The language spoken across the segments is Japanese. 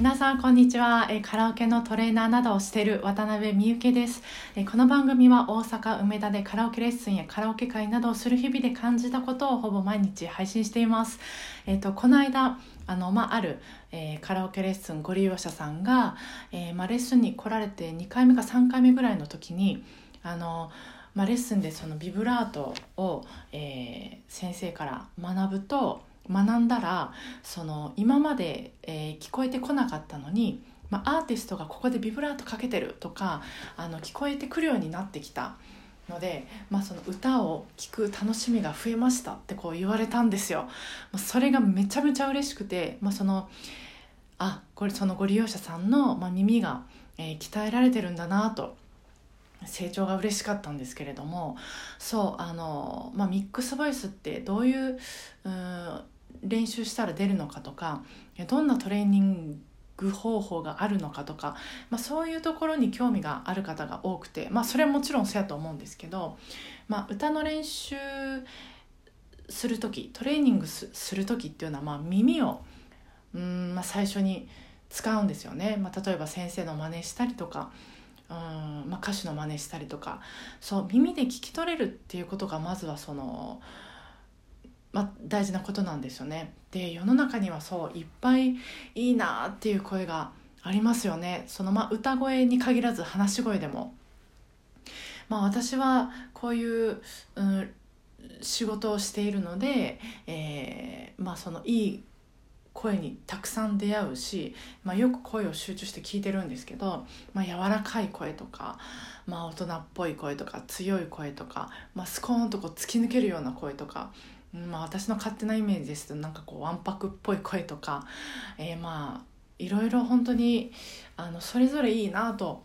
皆さんこんにちは、えカラオケのトレーナーなどをしている渡辺美由です、えこの番組は大阪梅田でカラオケレッスンやカラオケ会などをする日々で感じたことをほぼ毎日配信しています。えっ、とこの間あの、まあ、ある、えー、カラオケレッスンご利用者さんが、えー、まあ、レッスンに来られて2回目か3回目ぐらいの時にあのまあ、レッスンでそのビブラートを、えー、先生から学ぶと学んだらその今まで、えー、聞こえてこなかったのに、まあ、アーティストがここでビブラートかけてるとかあの聞こえてくるようになってきたので、まあ、その歌を聴く楽しみが増えましたってこう言われたんですよ。ま、それがめちゃめちゃ嬉しくて、まあ、そのあこれそのご利用者さんの、まあ、耳が、えー、鍛えられてるんだなと成長が嬉しかったんですけれどもそうあの、まあ、ミックスボイスってどういうう練習したら出るのかとかどんなトレーニング方法があるのかとか、まあ、そういうところに興味がある方が多くて、まあ、それはもちろんそうやと思うんですけど、まあ、歌の練習する時トレーニングする時っていうのはまあ耳をうん、まあ、最初に使うんですよね、まあ、例えば先生の真似したりとかうん、まあ、歌手の真似したりとかそう耳で聞き取れるっていうことがまずはその。まあ、大事なことなんですよね。で世の中にはそういっぱいいいなっていう声がありますよね。そのまあ歌声に限らず話し声でも。まあ、私はこういう、うん、仕事をしているので、えーまあ、そのいい声にたくさん出会うし、まあ、よく声を集中して聞いてるんですけど、まあ、柔らかい声とか、まあ、大人っぽい声とか強い声とか、まあ、スコーンとこう突き抜けるような声とかまあ、私の勝手なイメージですとなんかこうわんぱくっぽい声とか、えー、まあいろいろ本当にあのそれぞれいいなと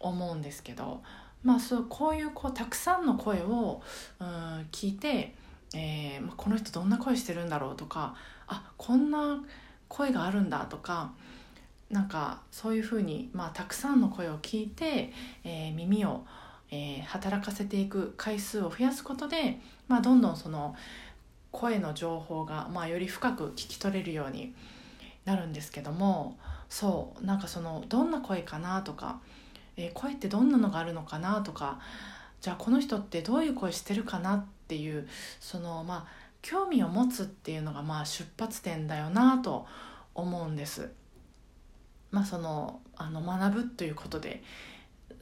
思うんですけど、まあ、そうこういうこうたくさんの声を、うん、聞いて、えーまあ、この人どんな声してるんだろうとかあこんな声があるんだとかなんかそういうふうに、まあ、たくさんの声を聞いて、えー、耳を、えー、働かせていく回数を増やすことで、まあ、どんどんその声の情報が、まあ、より深く聞き取れるようになるんですけどもそうなんかそのどんな声かなとか、えー、声ってどんなのがあるのかなとかじゃあこの人ってどういう声してるかなっていうそのまあ興味を持つっていうのがまあ出発点だよなと思うんです。まあ、そのあの学ぶということで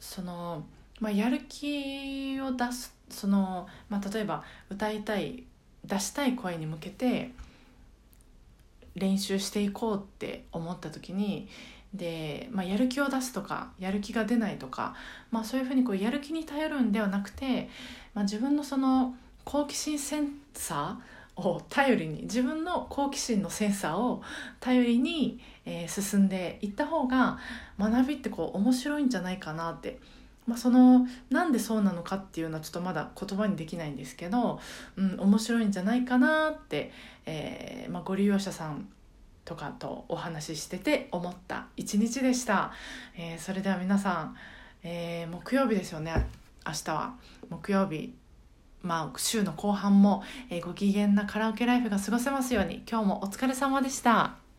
その、まあ、やる気を出すその、まあ、例えば歌いたい出したい声に向けて練習していこうって思った時にで、まあ、やる気を出すとかやる気が出ないとか、まあ、そういうふうにこうやる気に頼るんではなくて、まあ、自分のその好奇心センサーを頼りに自分の好奇心のセンサーを頼りに、えー、進んでいった方が学びってこう面白いんじゃないかなってまあ、そのなんでそうなのかっていうのはちょっとまだ言葉にできないんですけど、うん、面白いんじゃないかなって、えーまあ、ご利用者さんとかとお話ししてて思った一日でした、えー、それでは皆さん、えー、木曜日ですよね明日は。木曜日まあ週の後半も、えー、ご機嫌なカラオケライフが過ごせますように。今日もお疲れ様でした。